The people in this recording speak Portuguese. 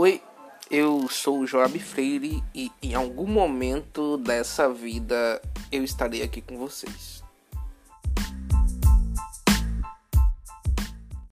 Oi, eu sou o Joab Freire e em algum momento dessa vida eu estarei aqui com vocês.